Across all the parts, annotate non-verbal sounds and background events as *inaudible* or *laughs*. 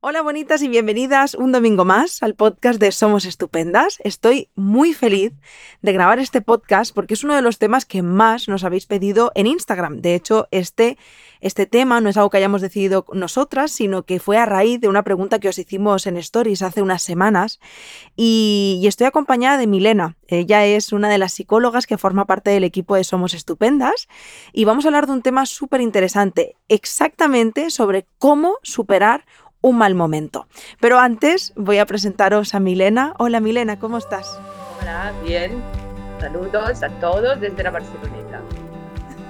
Hola bonitas y bienvenidas un domingo más al podcast de Somos Estupendas. Estoy muy feliz de grabar este podcast porque es uno de los temas que más nos habéis pedido en Instagram. De hecho, este, este tema no es algo que hayamos decidido nosotras, sino que fue a raíz de una pregunta que os hicimos en Stories hace unas semanas y, y estoy acompañada de Milena. Ella es una de las psicólogas que forma parte del equipo de Somos Estupendas y vamos a hablar de un tema súper interesante, exactamente sobre cómo superar un mal momento. Pero antes voy a presentaros a Milena. Hola Milena, ¿cómo estás? Hola, bien. Saludos a todos desde la Barceloneta.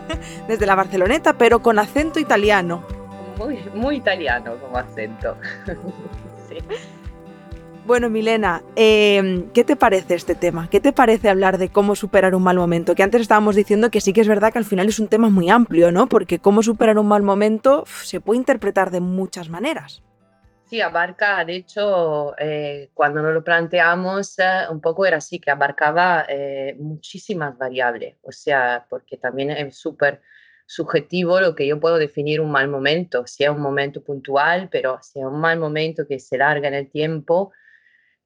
*laughs* desde la Barceloneta, pero con acento italiano. Muy, muy italiano como acento. *laughs* sí. Bueno, Milena, eh, ¿qué te parece este tema? ¿Qué te parece hablar de cómo superar un mal momento? Que antes estábamos diciendo que sí que es verdad que al final es un tema muy amplio, ¿no? Porque cómo superar un mal momento se puede interpretar de muchas maneras. Sí, abarca, de hecho, eh, cuando nos lo planteamos, eh, un poco era así, que abarcaba eh, muchísimas variables, o sea, porque también es súper subjetivo lo que yo puedo definir un mal momento, si es un momento puntual, pero si es un mal momento que se larga en el tiempo,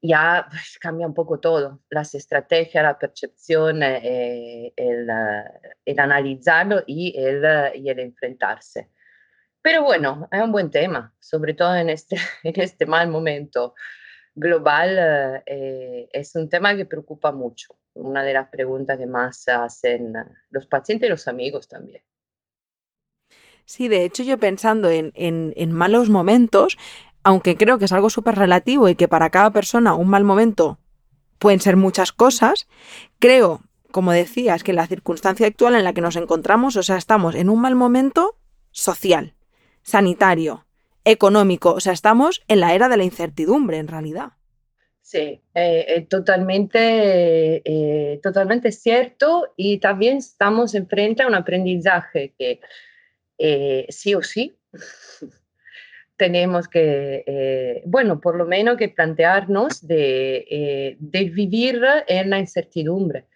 ya pues, *laughs* cambia un poco todo, las estrategias, la percepción, el, el, analizarlo y el, y el enfrentarse. Pero bueno, es un buen tema, sobre todo en este, *laughs* en este mal momento global. Eh, es un tema que preocupa mucho, una de las preguntas que más hacen los pacientes y los amigos también. Sí, de hecho yo pensando en, en, en malos momentos, aunque creo que es algo súper relativo y que para cada persona un mal momento pueden ser muchas cosas, creo, como decías, que la circunstancia actual en la que nos encontramos, o sea, estamos en un mal momento social, sanitario, económico. O sea, estamos en la era de la incertidumbre, en realidad. Sí, eh, eh, totalmente, eh, totalmente cierto y también estamos enfrente a un aprendizaje que sí o sí *laughs* tenemos que, bueno, por lo menos que plantearnos de, de, vivir en la incertidumbre.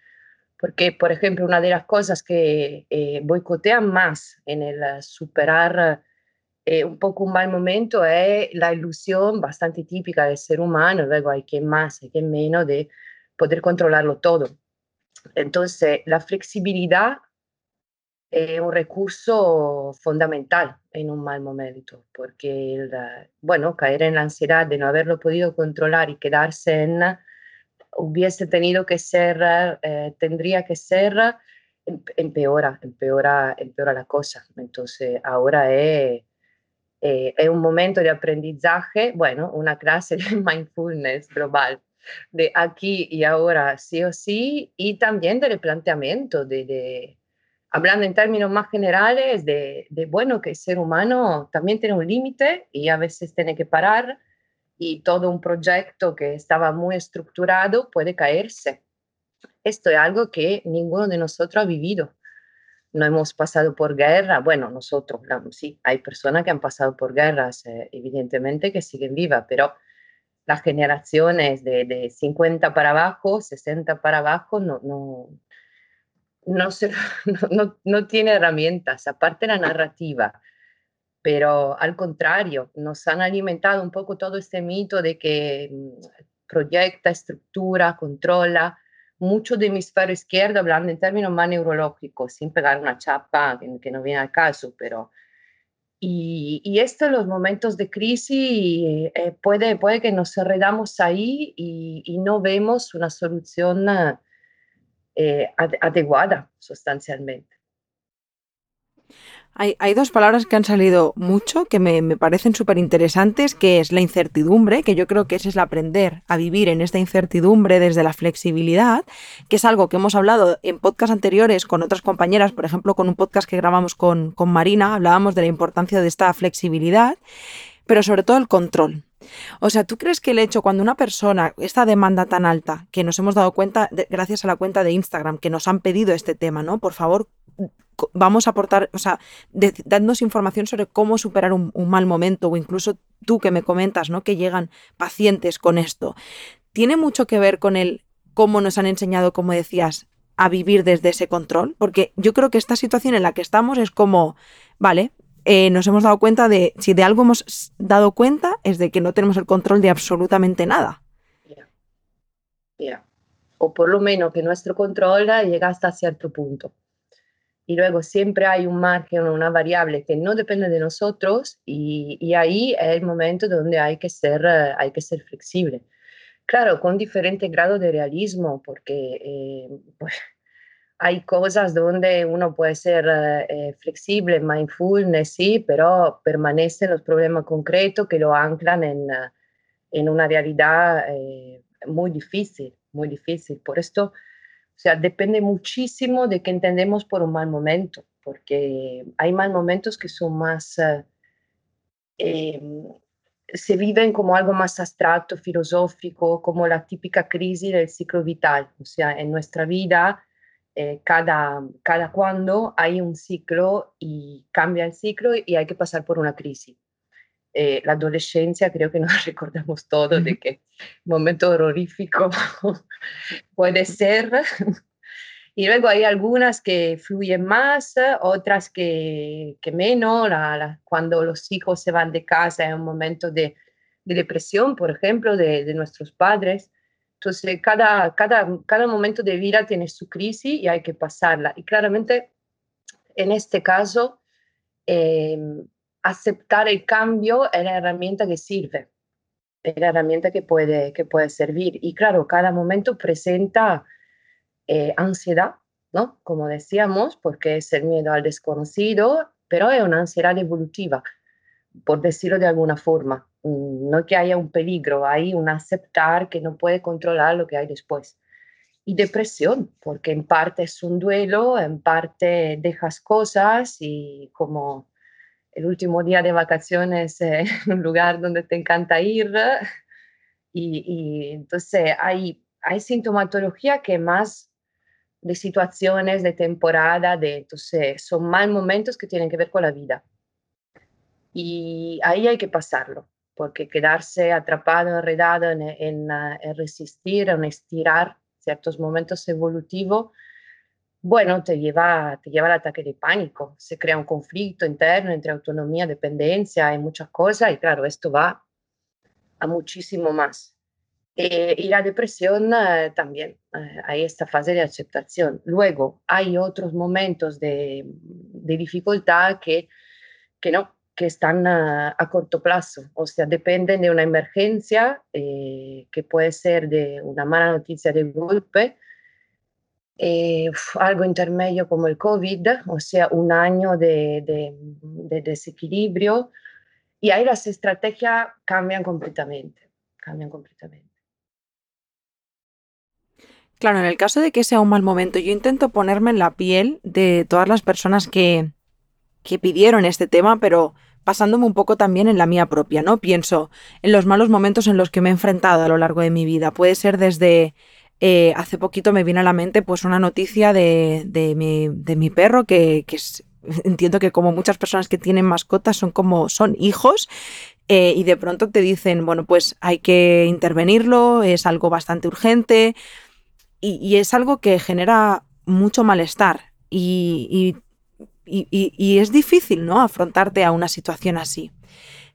Porque, por ejemplo, una de las cosas que boicotean más en el superar eh, un poco un mal momento es la ilusión bastante típica del ser humano, luego hay quien más, hay quien menos, de poder controlarlo todo. Entonces, la flexibilidad es un recurso fundamental en un mal momento, porque, bueno, caer en la ansiedad de no haberlo podido controlar y quedarse en, hubiese tenido que ser, eh, tendría que ser, em, empeora, empeora, empeora la cosa. Entonces, ahora es eh, es un momento de aprendizaje, bueno, una clase *laughs* de mindfulness global, de aquí y ahora sí o sí, y también del planteamiento, de, de hablando en términos más generales, de, de, bueno, que el ser humano también tiene un límite y a veces tiene que parar y todo un proyecto que estaba muy estructurado puede caerse. Esto es algo que ninguno de nosotros ha vivido no hemos pasado por guerra. Bueno, nosotros, sí, hay personas que han pasado por guerras, eh, evidentemente, que siguen vivas, pero las generaciones de, de, 50 para abajo, 60 para abajo, no, no, no, se, *laughs* no, no tiene herramientas, aparte la narrativa. Pero al contrario, nos han alimentado un poco todo este mito de que mm, proyecta, estructura, controla, mucho de hemisferio izquierdo, hablando en términos más neurológicos, sin pegar una chapa que, no viene al caso, pero... Y, y esto en los momentos de crisis eh, puede, puede que nos enredamos ahí y, y no vemos una solución eh, adecuada sustancialmente. Hay, dos palabras que han salido mucho que me, parecen súper interesantes, que es la incertidumbre, que yo creo que ese es el aprender a vivir en esta incertidumbre desde la flexibilidad, que es algo que hemos hablado en podcasts anteriores con otras compañeras, por ejemplo, con un podcast que grabamos con, con Marina, hablábamos de la importancia de esta flexibilidad, pero sobre todo el control. O sea, ¿tú crees que el hecho cuando una persona, esta demanda tan alta, que nos hemos dado cuenta gracias a la cuenta de Instagram, que nos han pedido este tema, ¿no? Por favor, vamos a aportar, o sea, dándonos información sobre cómo superar un, mal momento o incluso tú que me comentas, ¿no? Que llegan pacientes con esto. ¿Tiene mucho que ver con el cómo nos han enseñado, como decías, a vivir desde ese control? Porque yo creo que esta situación en la que estamos es como, vale, eh, nos hemos dado cuenta de, si de algo hemos dado cuenta, es de que no tenemos el control de absolutamente nada. O por lo menos que nuestro control llega hasta cierto punto. Y luego siempre hay un margen, una variable que no depende de nosotros y, ahí es el momento donde hay que ser, eh, hay que ser flexible. Claro, con diferente grado de realismo, porque eh, *laughs* pues, hay cosas donde uno puede ser eh, eh, flexible, mindfulness, sí, pero permanecen los problemas concretos que lo anclan en, eh, en una realidad muy difícil, muy difícil. Por esto, o sea, depende muchísimo de qué entendemos por un mal momento, porque hay mal momentos que son más, se viven como algo más abstracto, filosófico, como la típica crisis del ciclo vital. O sea, en nuestra vida eh, cada, cada cuando hay un ciclo y cambia el ciclo y hay que pasar por una crisis. Eh, la adolescencia creo que *laughs* nos recordamos todos de que momento horrorífico *laughs* puede ser. Y luego hay algunas que fluyen más, otras que, que menos. cuando los hijos se van de casa es un momento de, de depresión, por ejemplo, de, de, nuestros padres. Entonces, cada, cada, cada momento de vida tiene su crisis y hay que pasarla. Y claramente, en este caso, em, aceptar el cambio es la herramienta que sirve, es la herramienta que puede, que puede servir. Y claro, cada momento presenta eh, ansiedad, ¿no? Como decíamos, porque es el miedo al desconocido, pero es una ansiedad evolutiva, por decirlo de alguna forma. Mm, no que haya un peligro, hay un aceptar que no puede controlar lo que hay después. Y depresión, porque en parte es un duelo, en parte dejas cosas y como el último día de vacaciones *laughs* en un lugar donde te encanta ir. Y, y, entonces hay, hay sintomatología que más de situaciones, de temporada, de, entonces son mal momentos que tienen que ver con la vida. Y ahí hay que pasarlo porque quedarse atrapado, enredado en, en, ah, en resistir, en estirar ciertos momentos evolutivos, bueno, te lleva, te lleva al ataque de pánico. Se crea un conflicto interno entre autonomía, dependencia, hay muchas cosas y claro, esto va a muchísimo más. Eh, y la depresión eh, también, eh, hay esta fase de aceptación. Luego, hay otros momentos de, de dificultad que, que no, que están a, corto plazo, o sea, dependen de una emergencia eh, que puede ser de una mala noticia de golpe, eh, algo intermedio como el COVID, o sea, un año de, de, desequilibrio, y ahí las estrategias cambian completamente, cambian completamente. Claro, en el caso de que sea un mal momento, yo intento ponerme en la piel de todas las personas que, que pidieron este tema, pero pasándome un poco también en la mía propia, ¿no? Pienso en los malos momentos en los que me he enfrentado a lo largo de mi vida. Puede ser desde eh, hace poquito me viene a la mente pues una noticia de, mi, perro que, *laughs* entiendo que como muchas personas que tienen mascotas son como son hijos eh, y de pronto te dicen bueno pues hay que intervenirlo es algo bastante urgente y, es algo que genera mucho malestar y y, es difícil, ¿no? Afrontarte a una situación así.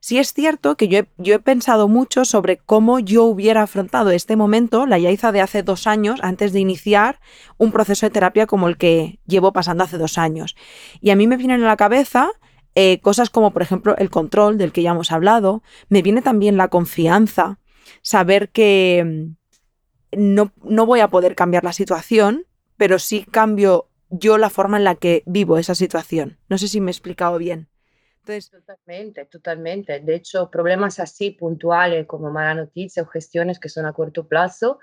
Sí es cierto que yo he, yo he, pensado mucho sobre cómo yo hubiera afrontado este momento, la Yaiza de hace dos años, antes de iniciar un proceso de terapia como el que llevo pasando hace dos años. Y a mí me vienen a la cabeza eh, cosas como, por ejemplo, el control del que ya hemos hablado, me viene también la confianza, saber que mm, no, no voy a poder cambiar la situación, pero sí cambio yo la forma en la que vivo esa situación. No sé si me he explicado bien. Entonces... Totalmente, totalmente. De hecho, problemas así puntuales como mala noticia o gestiones que son a corto plazo,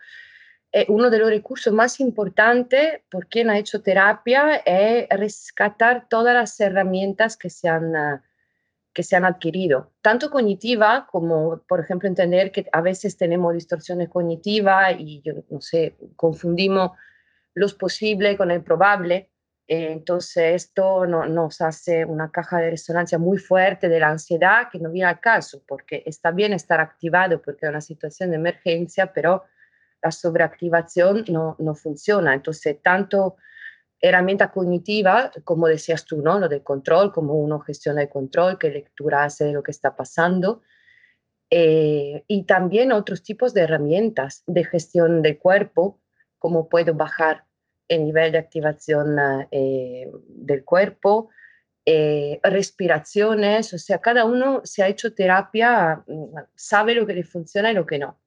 eh, uno de los recursos más importantes por quien ha hecho terapia es rescatar todas las herramientas que se han, ah, que se han adquirido, tanto cognitiva como, por ejemplo, entender que a veces tenemos distorsiones cognitivas y, yo no sé, confundimos los posible con el probable. Eh, entonces esto no, nos hace una caja de resonancia muy fuerte de la ansiedad que no viene al caso, porque está bien estar activado porque es una situación de emergencia, pero la sobreactivación no, no funciona. Entonces, tanto herramienta cognitiva, como decías tú, ¿no? Lo del control, como uno gestiona el control, qué lectura hace de lo que está pasando. Eh, y también otros tipos de herramientas de gestión del cuerpo, como puedo bajar el nivel de activación eh, del cuerpo, eh, respiraciones, o sea, cada uno se ha hecho terapia, mm, sabe lo que le funciona y lo que no.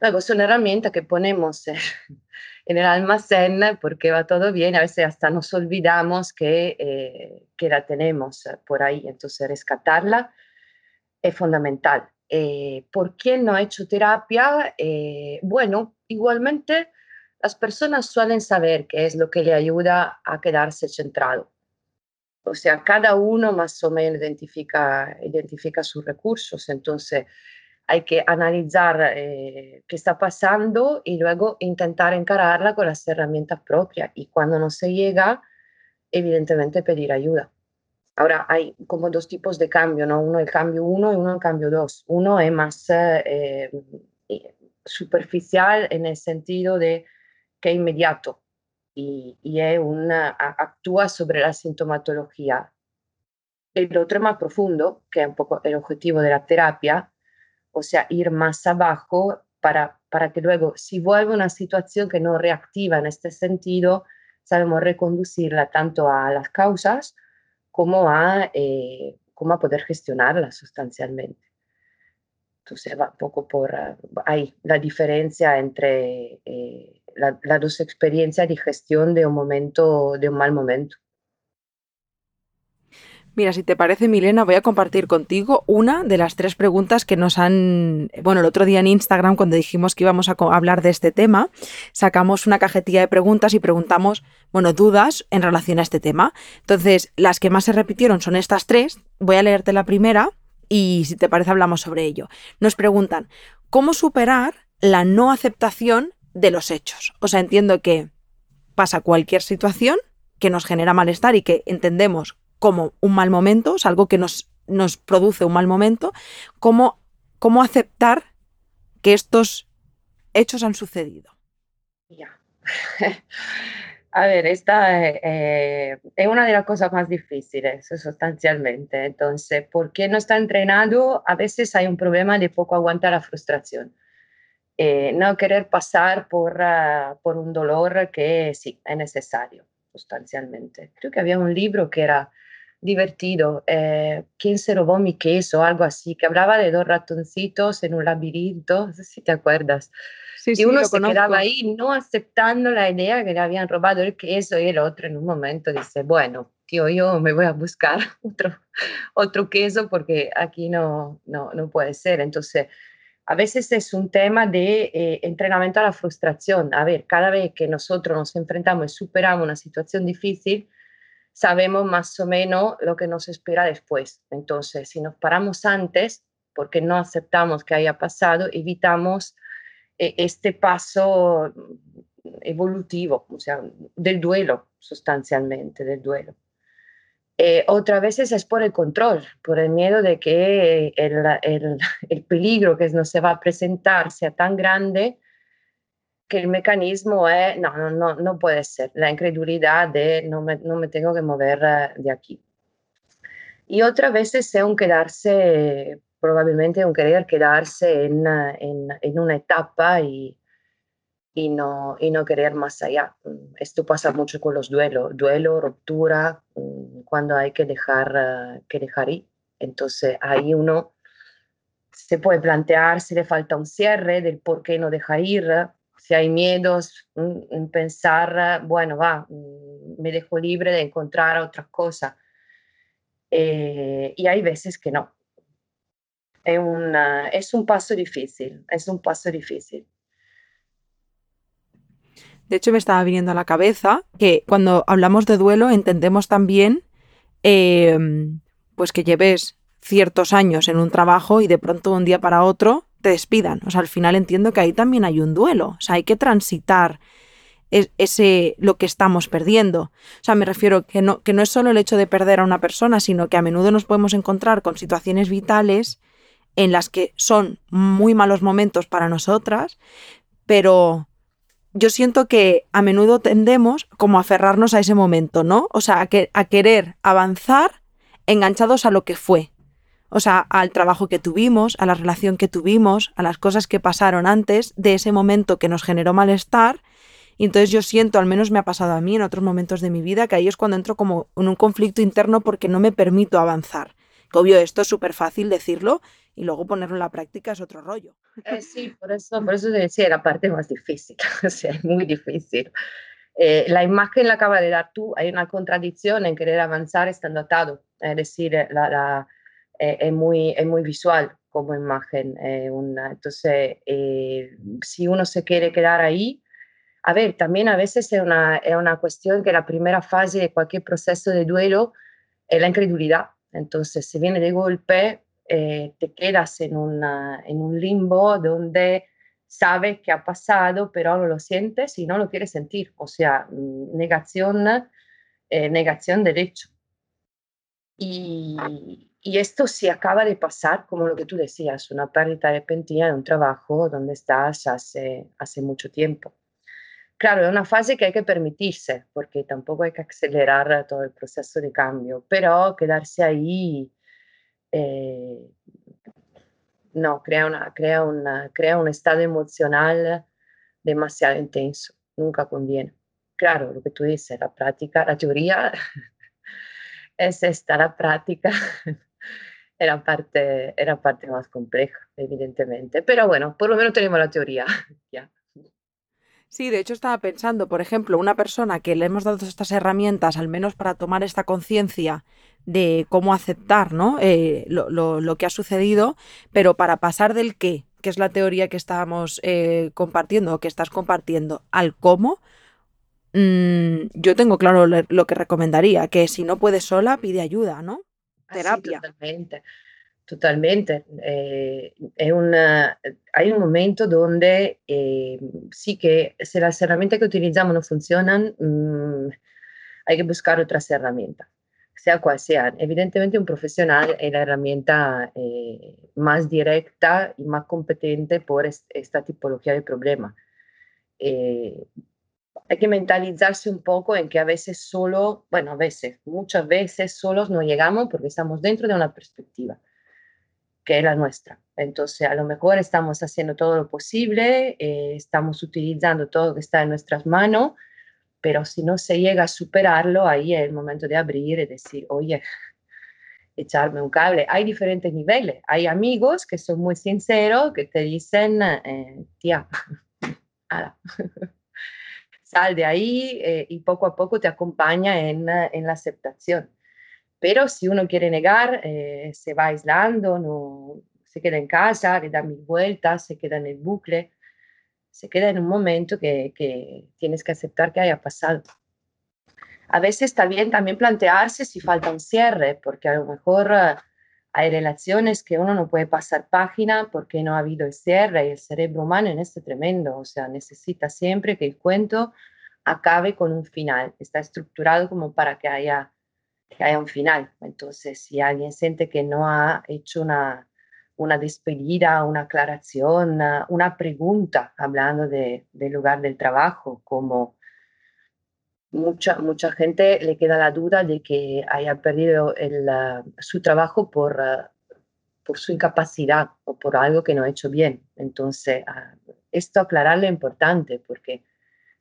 Luego son herramientas que ponemos en *laughs* el almacén porque va todo bien, a veces hasta nos olvidamos que, eh, que la tenemos por ahí, entonces rescatarla es fundamental. Eh, ¿Por quién no ha hecho terapia? Eh, bueno, igualmente las personas suelen saber qué es lo que le ayuda a quedarse centrado. O sea, cada uno más o menos identifica, identifica sus recursos, entonces hay que analizar eh, qué está pasando y luego intentar encararla con las herramientas propias. Y cuando no se llega, evidentemente pedir ayuda. Ahora hay como dos tipos de cambio, ¿no? Uno el cambio uno y uno el cambio dos. Uno es más eh, superficial en el sentido de que es inmediato y, y es una, actúa sobre la sintomatología. El otro más profundo, que es un poco el objetivo de la terapia, o sea, ir más abajo para, para que luego, si vuelve una situación que no reactiva en este sentido, sabemos reconducirla tanto a las causas como a, eh, como a poder gestionarla sustancialmente. Entonces va un poco por ahí la diferencia entre eh, las dos experiencias de gestión de un momento, de un mal momento. Mira, si te parece, Milena, voy a compartir contigo una de las tres preguntas que nos han... Bueno, el otro día en Instagram, cuando dijimos que íbamos a hablar de este tema, sacamos una cajetilla de preguntas y preguntamos, bueno, dudas en relación a este tema. Entonces, las que más se repitieron son estas tres. Voy a leerte la primera y si te parece hablamos sobre ello. Nos preguntan, ¿cómo superar la no aceptación de los hechos? O sea, entiendo que pasa cualquier situación que nos genera malestar y que entendemos como un mal momento, es algo que nos, nos produce un mal momento, cómo, cómo aceptar que estos hechos han sucedido. Ya. *laughs* A ver, esta eh, es una de las cosas más difíciles, sustancialmente. Entonces, porque no está entrenado, a veces hay un problema de poco aguantar la frustración. Eh, no querer pasar por, uh, por un dolor que sí, es necesario, sustancialmente. Creo que había un libro que era divertido, eh, ¿Quién se robó mi queso? Algo así, que hablaba de dos ratoncitos en un laberinto, *laughs* no sé si te acuerdas. Sí, y uno se quedaba ahí no aceptando la idea que le habían robado el queso y el otro en un momento dice, bueno, tío, yo me voy a buscar *laughs* otro, otro queso porque aquí no, no, no puede ser. Entonces, a veces es un tema de eh, entrenamiento a la frustración. A ver, cada vez que nosotros nos enfrentamos y superamos una situación difícil, sabemos más o menos lo que nos espera después. Entonces, si nos paramos antes, porque no aceptamos que haya pasado, evitamos eh, este paso evolutivo, o sea, del duelo, sustancialmente, del duelo. Eh, otra vez es por el control, por el miedo de que el, el, *laughs* el peligro que nos se va a presentar sea tan grande que el mecanismo es, no, no, no, no puede ser, la incredulidad de no me, no me tengo que mover eh, de aquí. Y otra vez es un quedarse, probablemente un querer quedarse en, eh, en, en una etapa y, y, no, y no querer más allá. Esto pasa mucho con los duelos, duelo, ruptura, mm, cuando hay que dejar, eh, que dejar ir. Entonces ahí uno se puede plantear si le falta un cierre del por qué no dejar ir, si hay miedos, en pensar, bueno, va, mm, me dejo libre de encontrar otra cosa. Eh, y hay veces que no. Es, una, es un paso difícil, es un paso difícil. De hecho, me estaba viniendo a la cabeza que cuando hablamos de duelo entendemos también em, pues que lleves ciertos años en un trabajo y de pronto un día para otro te despidan. O sea, al final entiendo que ahí también hay un duelo. O sea, hay que transitar ese lo que estamos perdiendo. O sea, me refiero que no, que no es solo el hecho de perder a una persona, sino que a menudo nos podemos encontrar con situaciones vitales en las que son muy malos momentos para nosotras, pero yo siento que a menudo tendemos como a aferrarnos a ese momento, ¿no? O sea, a, que, a querer avanzar enganchados a lo que fue. O sea, al trabajo que tuvimos, a la relación que tuvimos, a las cosas que pasaron antes de ese momento que nos generó malestar. Y entonces yo siento, al menos me ha pasado a mí en otros momentos de mi vida, que ahí es cuando entro como en un conflicto interno porque no me permito avanzar. Que obvio, esto es súper fácil decirlo y luego ponerlo en la práctica es otro rollo. Eh, sí, por eso, por eso te decía, la parte más difícil, *laughs* o sea, muy difícil. Eh, la imagen la acaba de dar tú, hay una contradicción en querer avanzar estando atado, es decir, la, la eh, es, muy, es muy visual como imagen. Eh, una, entonces, eh, si uno se quiere quedar ahí, a ver, también a veces es una, es una cuestión que la primera fase de cualquier proceso de duelo es la incredulidad. Entonces, si viene de golpe, te quedas en, una, en un limbo donde sabes que ha pasado, pero no lo sientes y no lo quieres sentir. O sea, mm, negación, negación del hecho. Y, y esto se acaba de pasar, como lo que tú decías, una pérdida repentina de un trabajo donde estás hace, hace mucho tiempo. Claro, es una fase que hay que permitirse, porque tampoco hay que acelerar todo el proceso de cambio, pero quedarse ahí, eh, no, crea, una, crea, una, crea un estado emocional demasiado intenso, nunca conviene. Claro, lo que tú dices, la práctica, la teoría *laughs* es esta, la práctica *laughs* era parte, era parte más compleja, evidentemente. Pero bueno, por lo menos tenemos la teoría. *laughs* ya. Sí, de hecho estaba pensando, por ejemplo, una persona que le hemos dado estas herramientas, al menos para tomar esta conciencia de cómo aceptar ¿no? Eh, lo, lo, que ha sucedido, pero para pasar del qué, que es la teoría que estábamos eh, compartiendo o que estás compartiendo, al cómo, mmm, yo tengo claro lo que recomendaría, que si no puedes sola, pide ayuda, ¿no? terapia. totalmente, totalmente. Eh, una, hay un momento donde eh, sí que si las herramientas que utilizamos no funcionan, mmm, hay que buscar otras herramientas, sea cual sea. Evidentemente un profesional es la herramienta eh, más directa y más competente por esta tipología de problema. Eh, hay que mentalizarse un poco en que a veces solo, bueno, a veces, muchas veces solos no llegamos porque estamos dentro de una perspectiva que es la nuestra. Entonces, a lo mejor estamos haciendo todo lo posible, eh, estamos utilizando todo lo que está en nuestras manos, pero si no se llega a superarlo, ahí es el momento de abrir y decir, oye, *laughs* echarme un cable. Hay diferentes niveles. Hay amigos que son muy sinceros, que te dicen, eh, tía, *laughs* *laughs* sal de ahí eh, y poco a poco te acompaña en, eh, en, la aceptación. Pero si uno quiere negar, eh, se va aislando, no, se queda en casa, le da mil vueltas, se queda en el bucle, se queda en un momento que, que tienes que aceptar que haya pasado. A veces está bien también plantearse si falta un cierre, porque a lo mejor hay relaciones que uno no puede pasar página porque no ha habido el cierre y el cerebro humano en este tremendo, o sea, necesita siempre que el cuento acabe con un final, está estructurado como para que haya, que haya un final. Entonces, si alguien siente que no ha hecho una, una despedida, una aclaración, una, pregunta hablando de, del lugar del trabajo, como mucha, mucha gente le queda la duda de que haya perdido el, su trabajo por, uh, por su incapacidad o por algo que no ha hecho bien. Entonces, uh, esto aclararlo es importante porque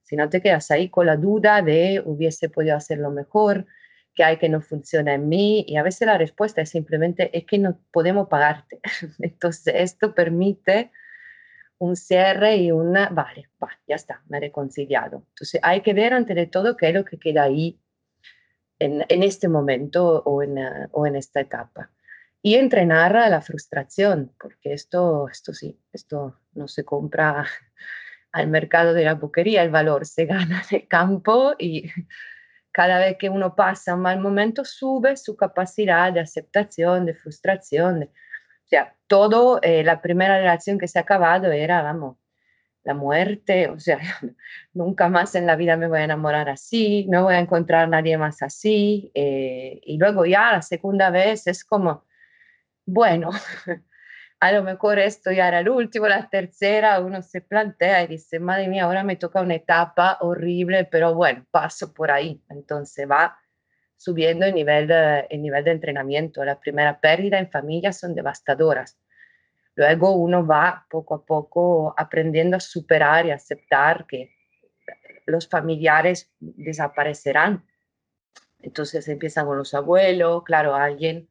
si no te quedas ahí con la duda de hubiese podido hacerlo mejor, que hay que no funciona en mí y a veces la respuesta es simplemente es que no podemos pagarte. *laughs* Entonces, esto permite un cierre y una, vale, va, ya está, me he reconciliado. Entonces hay que ver ante de todo qué es lo que queda ahí en, en este momento o en, o en esta etapa. Y entrenar a la frustración, porque esto, esto sí, esto no se compra *laughs* al mercado de la boquería, el valor se *laughs* gana de campo y cada vez que uno pasa un mal momento sube su capacidad de aceptación, de frustración, de, sea, todo, eh, la primera relación que se ha acabado era, vamos, la muerte, o sea, *laughs* nunca más en la vida me voy a enamorar así, no voy a encontrar a nadie más así. Eh, y luego ya la segunda vez es como, bueno, *laughs* a lo mejor esto ya era el último, la tercera, uno se plantea y dice, madre mía, ahora me toca una etapa horrible, pero bueno, paso por ahí. Entonces va subiendo el nivel de, el nivel de entrenamiento. Las primeras pérdidas en familia son devastadoras. Luego uno va poco a poco aprendiendo a superar y aceptar que los familiares desaparecerán. Entonces empiezan con los abuelos, claro, alguien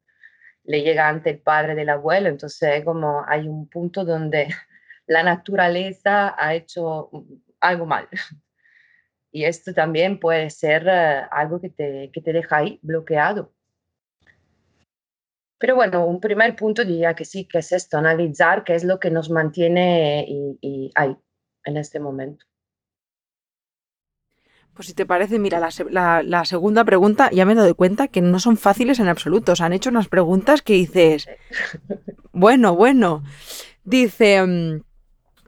le llega ante el padre del abuelo, entonces como hay un punto donde *laughs* la naturaleza ha hecho algo mal. *laughs* Y esto también puede ser eh, algo que te, que te deja ahí bloqueado. Pero bueno, un primer punto diría que sí, que es esto, analizar qué es lo que nos mantiene y ahí, en este momento. Pues si te parece, mira, la, segunda pregunta ya me he dado cuenta que no son fáciles en absoluto. han hecho unas preguntas que dices, *laughs* bueno, bueno. Dice, mm,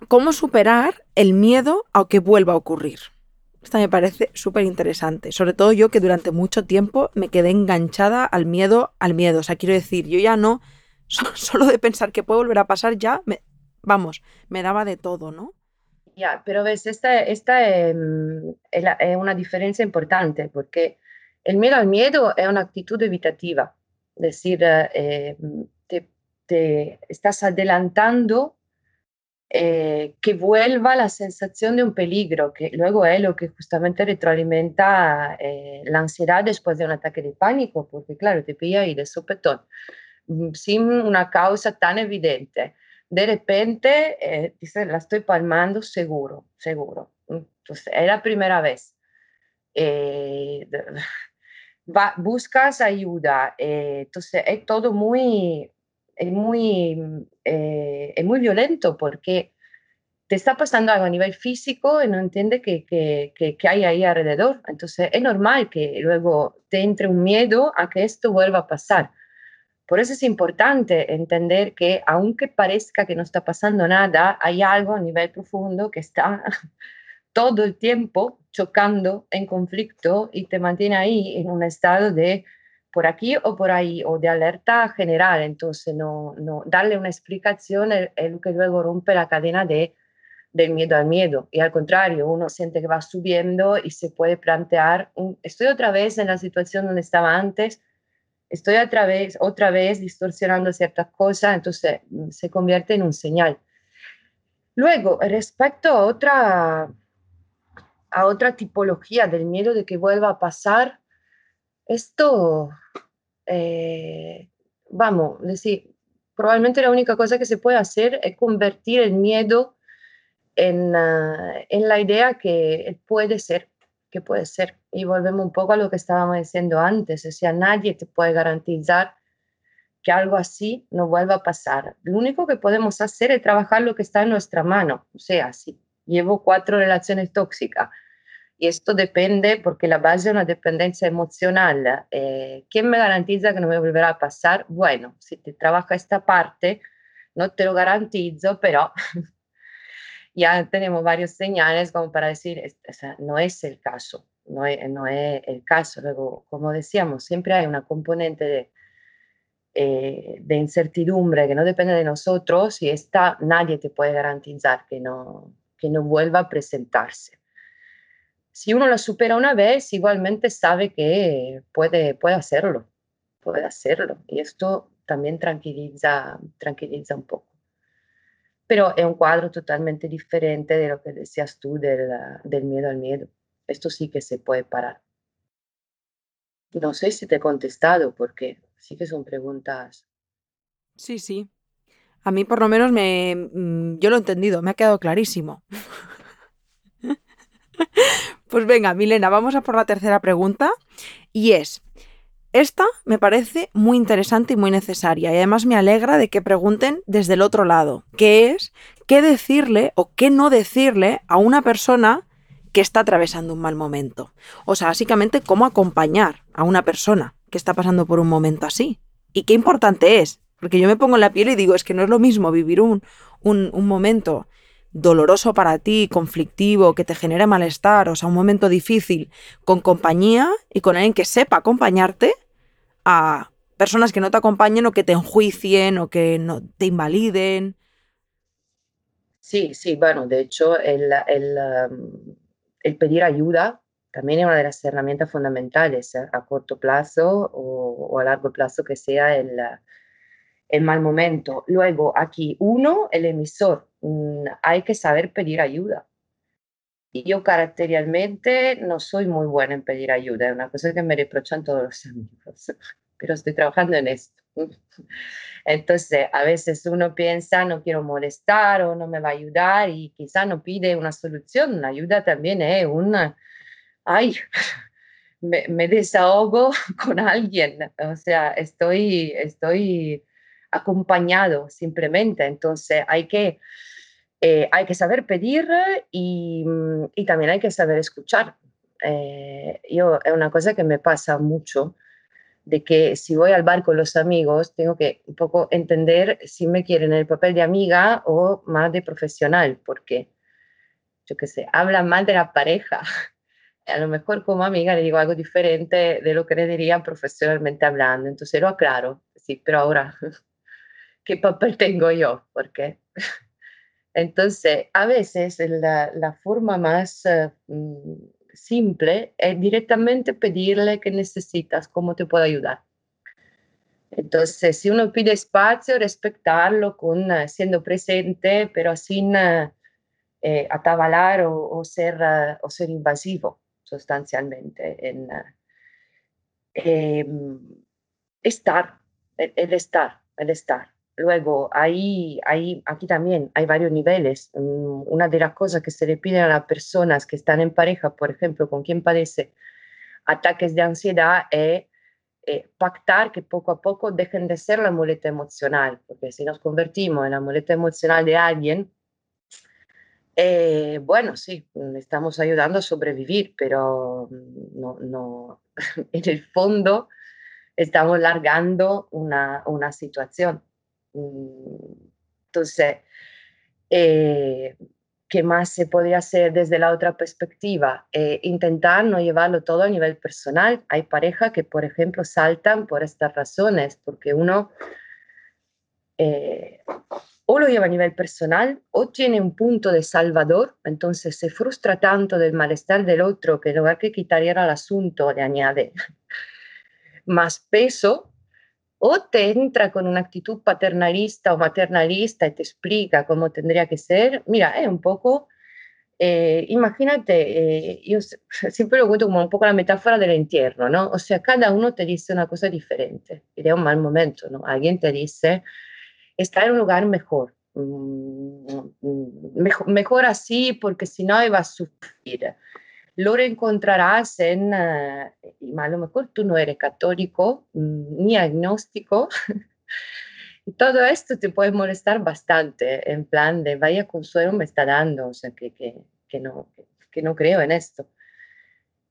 ¿cómo superar el miedo a que vuelva a ocurrir? Esta me parece súper interesante. Sobre todo yo que durante mucho tiempo me quedé enganchada al miedo, al miedo. O sea, quiero decir, yo ya no, *laughs* solo de pensar que puede volver a pasar ya, me, vamos, me daba de todo, ¿no? Ya, pero ves, esta, esta em, es, una diferencia importante porque el miedo al miedo es una actitud evitativa, es decir, eh, te, estás adelantando eh, que vuelva la sensación de un peligro, que luego es lo que justamente retroalimenta eh, la ansiedad después de un ataque de pánico, porque claro, te pilla ahí de sopetón, mm, sin una causa tan evidente de repente eh, dice, la estoy palmando seguro, seguro. Entonces, es la primera vez. Eh, *laughs* va, buscas ayuda. Eh, entonces, es todo muy, muy, es muy violento porque te está pasando algo a nivel físico y no entiende que, que, que, hay ahí alrededor. Entonces, es normal que luego te entre un miedo a que esto vuelva a pasar. Por eso es importante entender que aunque parezca que no está pasando nada, hay algo a nivel profundo que está *laughs* todo el tiempo chocando en conflicto y te mantiene ahí en un estado de por aquí o por ahí o de alerta general. Entonces, no, darle una explicación es, lo que luego rompe la cadena de, del miedo al miedo. Y al contrario, uno siente que va subiendo y se puede plantear, estoy otra vez en la situación donde estaba antes, estoy otra vez, distorsionando ciertas cosas, entonces mm, se convierte en un señal. Luego, respecto a otra, a otra tipología del miedo de que vuelva a pasar, esto, eh, vamos, decir, probablemente la única cosa que se puede hacer es convertir el miedo en, ah, en la idea que puede ser que puede ser. Y volvemos un poco a lo que estábamos diciendo antes, o sea, nadie te puede garantizar que algo así no vuelva a pasar. Lo único que podemos hacer es trabajar lo que está en nuestra mano. O sea, si llevo cuatro relaciones tóxicas y esto depende porque la base es una dependencia emocional, eh, ¿quién me garantiza que no me volverá a pasar? Bueno, si te trabaja esta parte, no te lo garantizo, pero *laughs* ya tenemos varios señales como para decir, o sea, no es el caso, no es, no es el caso. Luego, como decíamos, siempre hay una componente de, eh, de incertidumbre que no depende de nosotros y esta nadie te puede garantizar que no, que no vuelva a presentarse. Si uno la supera una vez, igualmente sabe que puede, puede hacerlo, puede hacerlo. Y esto también tranquiliza, tranquiliza un poco pero es un cuadro totalmente diferente de lo que decías tú del, del miedo al miedo. Esto sí que se puede parar. No sé si te he contestado, porque sí que son preguntas. Sí, sí. A mí por lo menos me, mm, yo lo he entendido, me ha quedado clarísimo. *laughs* pues venga, Milena, vamos a por la tercera pregunta. Y es, esta me parece muy interesante y muy necesaria y además me alegra de que pregunten desde el otro lado, que es qué decirle o qué no decirle a una persona que está atravesando un mal momento. O sea, básicamente cómo acompañar a una persona que está pasando por un momento así. Y qué importante es, porque yo me pongo en la piel y digo, es que no es lo mismo vivir un, un, un momento doloroso para ti, conflictivo, que te genere malestar, o sea, un momento difícil, con compañía y con alguien que sepa acompañarte, a personas que no te acompañen o que te enjuicien o que no te invaliden. Sí, sí, bueno, de hecho el, el, um, el pedir ayuda también es una de las herramientas fundamentales ¿eh? a corto plazo o, o, a largo plazo que sea el, el mal momento. Luego, aquí, uno, el emisor, mm, hay que saber pedir ayuda. Y yo caracterialmente no soy muy buena en pedir ayuda, es una cosa que me reprochan todos los amigos, *laughs* pero estoy trabajando en esto. Entonces, a veces uno piensa, no quiero molestar o no me va a ayudar y quizá no pide una solución. Una ayuda también es una, ay, *laughs* me, me desahogo *laughs* con alguien, o sea, estoy, estoy acompañado simplemente. Entonces hay que, eh, hay que saber pedir y, mm, y, también hay que saber escuchar. Eh, yo, es una cosa que me pasa mucho, de que si voy al bar con los amigos, tengo que un poco entender si me quieren el papel de amiga o más de profesional, porque, yo qué sé, hablan mal de la pareja. *laughs* A lo mejor como amiga le digo algo diferente de lo que le dirían profesionalmente hablando. Entonces lo aclaro, sí, pero ahora *laughs* qué papel tengo yo, porque *laughs* entonces a veces la, la forma más uh, simple es directamente pedirle qué necesitas, cómo te puedo ayudar. Entonces, si uno pide espacio, respetarlo con, uh, siendo presente, pero sin uh, eh, atabalar o, ser, o ser invasivo sustancialmente en eh, estar, el estar, el estar. Luego, ahí, ahí, aquí también hay varios niveles. Mm, una de las cosas que se le piden a las personas que están en pareja, por ejemplo, con quien padece ataques de ansiedad, es eh, pactar que poco a poco dejen de ser la muleta emocional, porque si nos convertimos en la muleta emocional de alguien, eh, bueno, sí, estamos ayudando a sobrevivir, pero mm, no, no, *laughs* en el fondo estamos largando una, una situación. Mm, entonces, eh, ¿qué más se podría hacer desde la otra perspectiva? Eh, intentar no llevarlo todo a nivel personal. Hay parejas que, por ejemplo, saltan por estas razones, porque uno eh, o lo lleva a nivel personal o tiene un punto de salvador, entonces se frustra tanto del malestar del otro que en que quitar al asunto le añade *laughs* más peso o te entra con una actitud paternalista o maternalista y te explica cómo tendría que ser, mira, es un poco, eh, imagínate, eh, yo *laughs* siempre lo cuento como un poco la metáfora del entierro, ¿no? O sea, cada uno te dice una cosa diferente y de un mal momento, ¿no? Alguien te dice, está en un lugar mejor, mm, mm, mejor, mejor así porque si no vas a sufrir lo encontrarás en, uh, y a lo mejor tú no eres católico mm, ni agnóstico, *laughs* y todo esto te puede molestar bastante, en plan de vaya consuelo me está dando, o sea, que, que, que no, que, no creo en esto.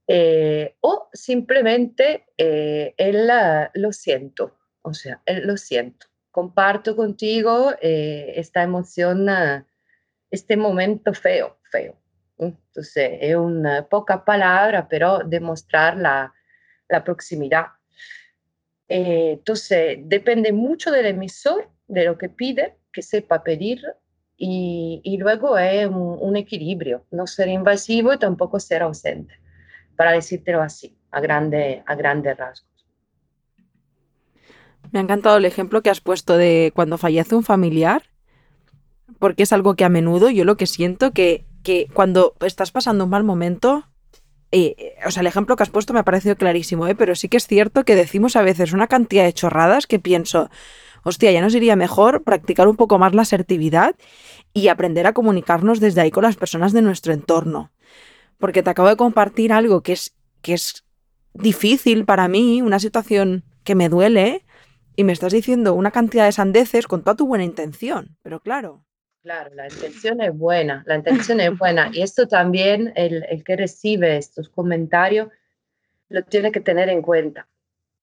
Eh, o simplemente eh, uh, lo siento, o sea, él lo siento. Comparto contigo eh, esta emoción, uh, este momento feo, feo. Entonces, es una poca palabra, pero demostrar la, la proximidad. Eh, entonces, depende mucho del emisor, de lo que pide, que sepa pedir, y, y luego es un, un, equilibrio, no ser invasivo y tampoco ser ausente, para decírtelo así, a, grande, a grandes rasgos. Me ha encantado el ejemplo que has puesto de cuando fallece un familiar, porque es algo que a menudo yo lo que siento que que cuando estás pasando un mal momento, eh, o sea, el ejemplo que has puesto me ha parecido clarísimo, ¿eh? pero sí que es cierto que decimos a veces una cantidad de chorradas que pienso, hostia, ya nos iría mejor practicar un poco más la asertividad y aprender a comunicarnos desde ahí con las personas de nuestro entorno. Porque te acabo de compartir algo que es, que es difícil para mí, una situación que me duele, y me estás diciendo una cantidad de sandeces con toda tu buena intención, pero claro. Claro, la intención es buena, la intención es buena. Y esto también, el, el, que recibe estos comentarios, lo tiene que tener en cuenta,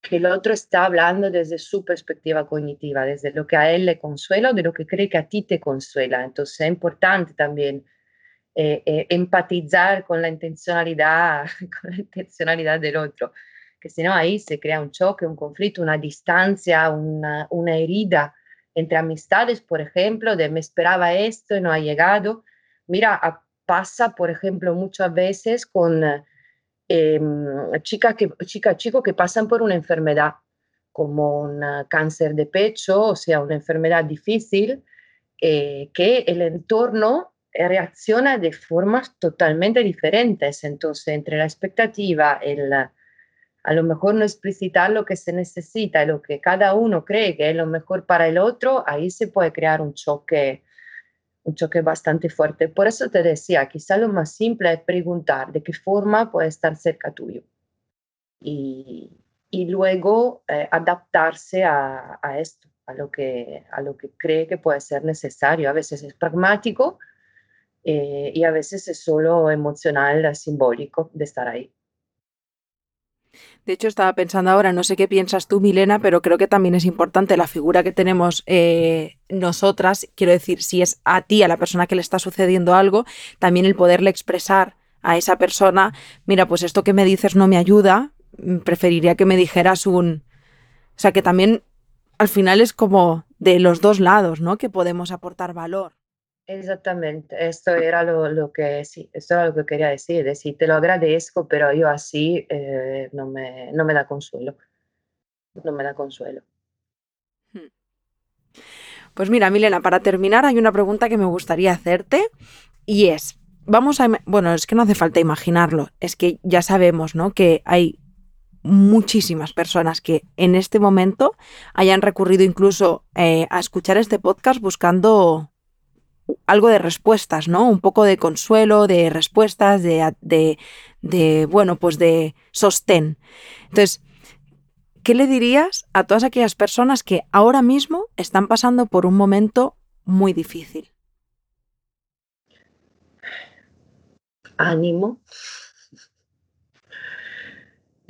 que el otro está hablando desde su perspectiva cognitiva, desde lo que a él le consuela o de lo que cree que a ti te consuela. Entonces es importante también eh, eh, empatizar con la intencionalidad, *laughs* con la intencionalidad del otro. que si no ahí se crea un choque, un conflicto, una distancia, una, una herida entre amistades, por ejemplo, de me esperaba esto y no ha llegado. Mira, pasa, por ejemplo, muchas veces con eh, chicas chica, chicos que pasan por una enfermedad como un cáncer de pecho, o sea, una enfermedad difícil, eh, que el entorno reacciona de formas totalmente diferentes. Entonces, entre la expectativa, el, a lo mejor no explicitar lo que se necesita lo que cada uno cree que es lo mejor para el otro, ahí se puede crear un choque, un choque bastante fuerte. Por eso te decía, quizá lo más simple es preguntar de qué forma puede estar cerca tuyo. Y, luego eh, adaptarse a, a, esto, a lo, que, a lo que cree que puede ser necesario. A veces es pragmático eh, y a veces es solo emocional, simbólico de estar ahí. De hecho, estaba pensando ahora, no sé qué piensas tú, Milena, pero creo que también es importante la figura que tenemos eh, nosotras. Quiero decir, si es a ti, a la persona que le está sucediendo algo, también el poderle expresar a esa persona, mira, pues esto que me dices no me ayuda, mm, preferiría que me dijeras un... O sea, que también al final es como de los dos lados, ¿no? Que podemos aportar valor. Exactamente, esto era lo, lo, que sí, esto era lo que quería decir, decir, te lo agradezco, pero yo así eh, no, me, no me da consuelo, no me da consuelo. Hmm. Pues mira, Milena, para terminar hay una pregunta que me gustaría hacerte y es, vamos a, bueno, es que no hace falta imaginarlo, es que ya sabemos, ¿no? Que hay muchísimas personas que en este momento hayan recurrido incluso eh, a escuchar este podcast buscando algo de respuestas, ¿no? Un poco de consuelo, de respuestas, de, de, bueno, pues de sostén. Entonces, ¿qué le dirías a todas aquellas personas que ahora mismo están pasando por un momento muy difícil? Ánimo,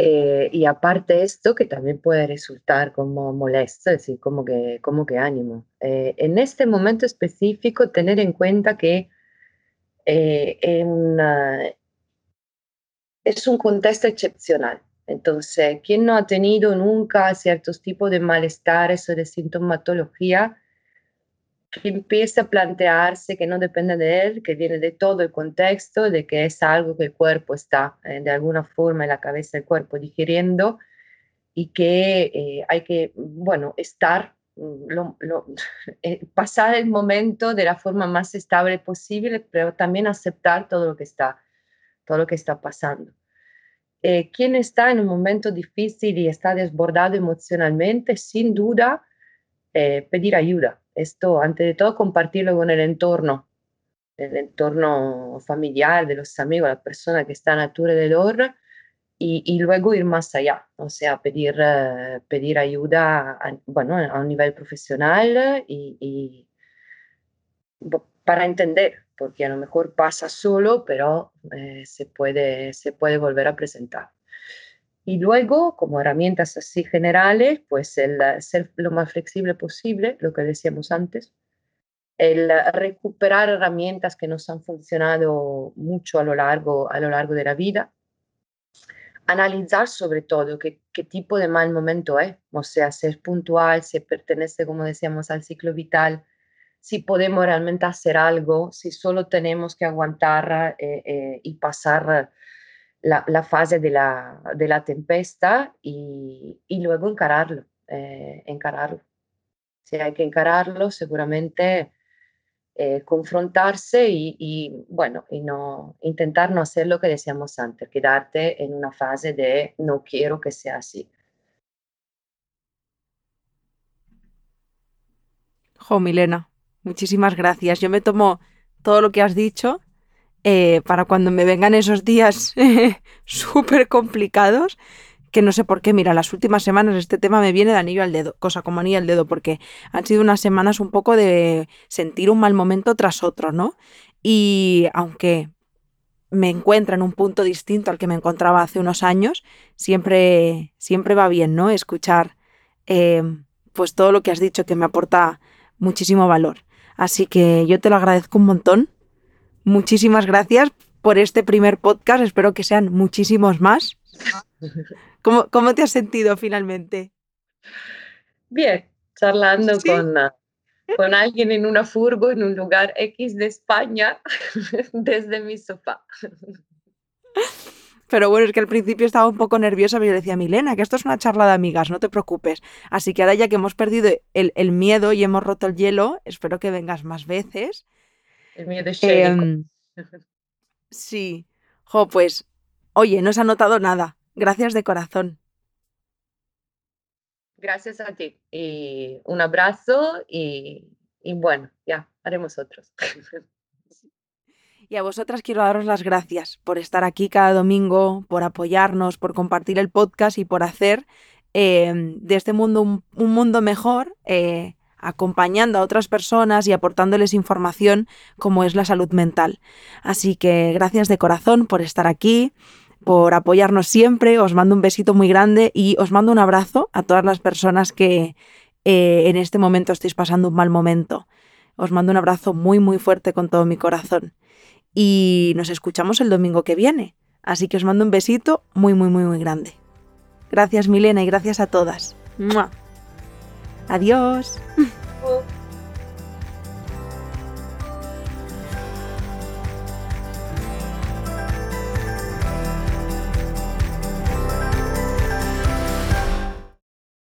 eh, y aparte esto, que también puede resultar como molesto, es decir, como que, como que ánimo. Eh, en este momento específico, tener en cuenta que eh, es un contexto excepcional. Entonces, quien no ha tenido nunca ciertos tipos de malestares o de sintomatología, que empiece a plantearse que no depende de él, que viene de todo el contexto, de que es algo que el cuerpo está eh, de alguna forma en la cabeza del cuerpo digiriendo y que eh, hay que, bueno, estar, mm, *laughs* eh, pasar el momento de la forma más estable posible, pero también aceptar todo lo que está, todo lo que está pasando. quien está en un momento difícil y está desbordado emocionalmente, sin duda, pedir ayuda, esto, ante de todo, compartirlo con el entorno, el entorno familiar, de los amigos, la persona que está a tu alrededor, y, y, luego ir más allá, o sea, pedir, uh, pedir ayuda a, bueno, a un nivel profesional y, y, para entender, porque a lo mejor pasa solo, pero eh, se, puede, se puede volver a presentar. Y luego, como herramientas así generales, pues el ser lo más flexible posible, lo que decíamos antes, el recuperar herramientas que nos han funcionado mucho a lo largo, a lo largo de la vida, analizar sobre todo qué, qué tipo de mal momento es, o sea, ser puntual, si pertenece, como decíamos, al ciclo vital, si podemos realmente hacer algo, si solo tenemos que aguantar eh, eh, y pasar la, fase de la, de la tempesta y, luego encararlo, eh, encararlo. Si hay que encararlo, seguramente eh, confrontarse y, bueno, y no intentar no hacer lo que decíamos antes, quedarte en una fase de no quiero que sea así. Jo, Milena, muchísimas gracias. Yo me tomo todo lo que has dicho eh, para cuando me vengan esos días *laughs* súper complicados, que no sé por qué, mira, las últimas semanas este tema me viene de anillo al dedo, cosa como anillo al dedo, porque han sido unas semanas un poco de sentir un mal momento tras otro, ¿no? Y aunque me encuentra en un punto distinto al que me encontraba hace unos años, siempre, siempre va bien, ¿no? Escuchar eh, pues todo lo que has dicho que me aporta muchísimo valor. Así que yo te lo agradezco un montón muchísimas gracias por este primer podcast. Espero que sean muchísimos más. *laughs* ¿Cómo, cómo te has sentido finalmente? Bien, charlando con, ah, con alguien en una furgo en un lugar X de España *laughs* desde mi sofá. Pero bueno, es que al principio estaba un poco nerviosa, pero yo decía, Milena, que esto es una charla de amigas, no te preocupes. Así que ahora ya que hemos perdido el, miedo y hemos roto el hielo, espero que vengas más veces. El miedo es eh, Sí. Jo, pues, oye, no se ha notado nada. Gracias de corazón. Gracias a ti. Y un abrazo y, y bueno, ya, haremos otros. Y a vosotras quiero daros las gracias por estar aquí cada domingo, por apoyarnos, por compartir el podcast y por hacer eh, de este mundo un, mundo mejor, eh, acompañando a otras personas y aportándoles información como es la salud mental. Así que gracias de corazón por estar aquí, por apoyarnos siempre, os mando un besito muy grande y os mando un abrazo a todas las personas que eh, en este momento estáis pasando un mal momento. Os mando un abrazo muy muy fuerte con todo mi corazón y nos escuchamos el domingo que viene. Así que os mando un besito muy, muy, muy, muy grande. Gracias Milena y gracias a todas. Adiós.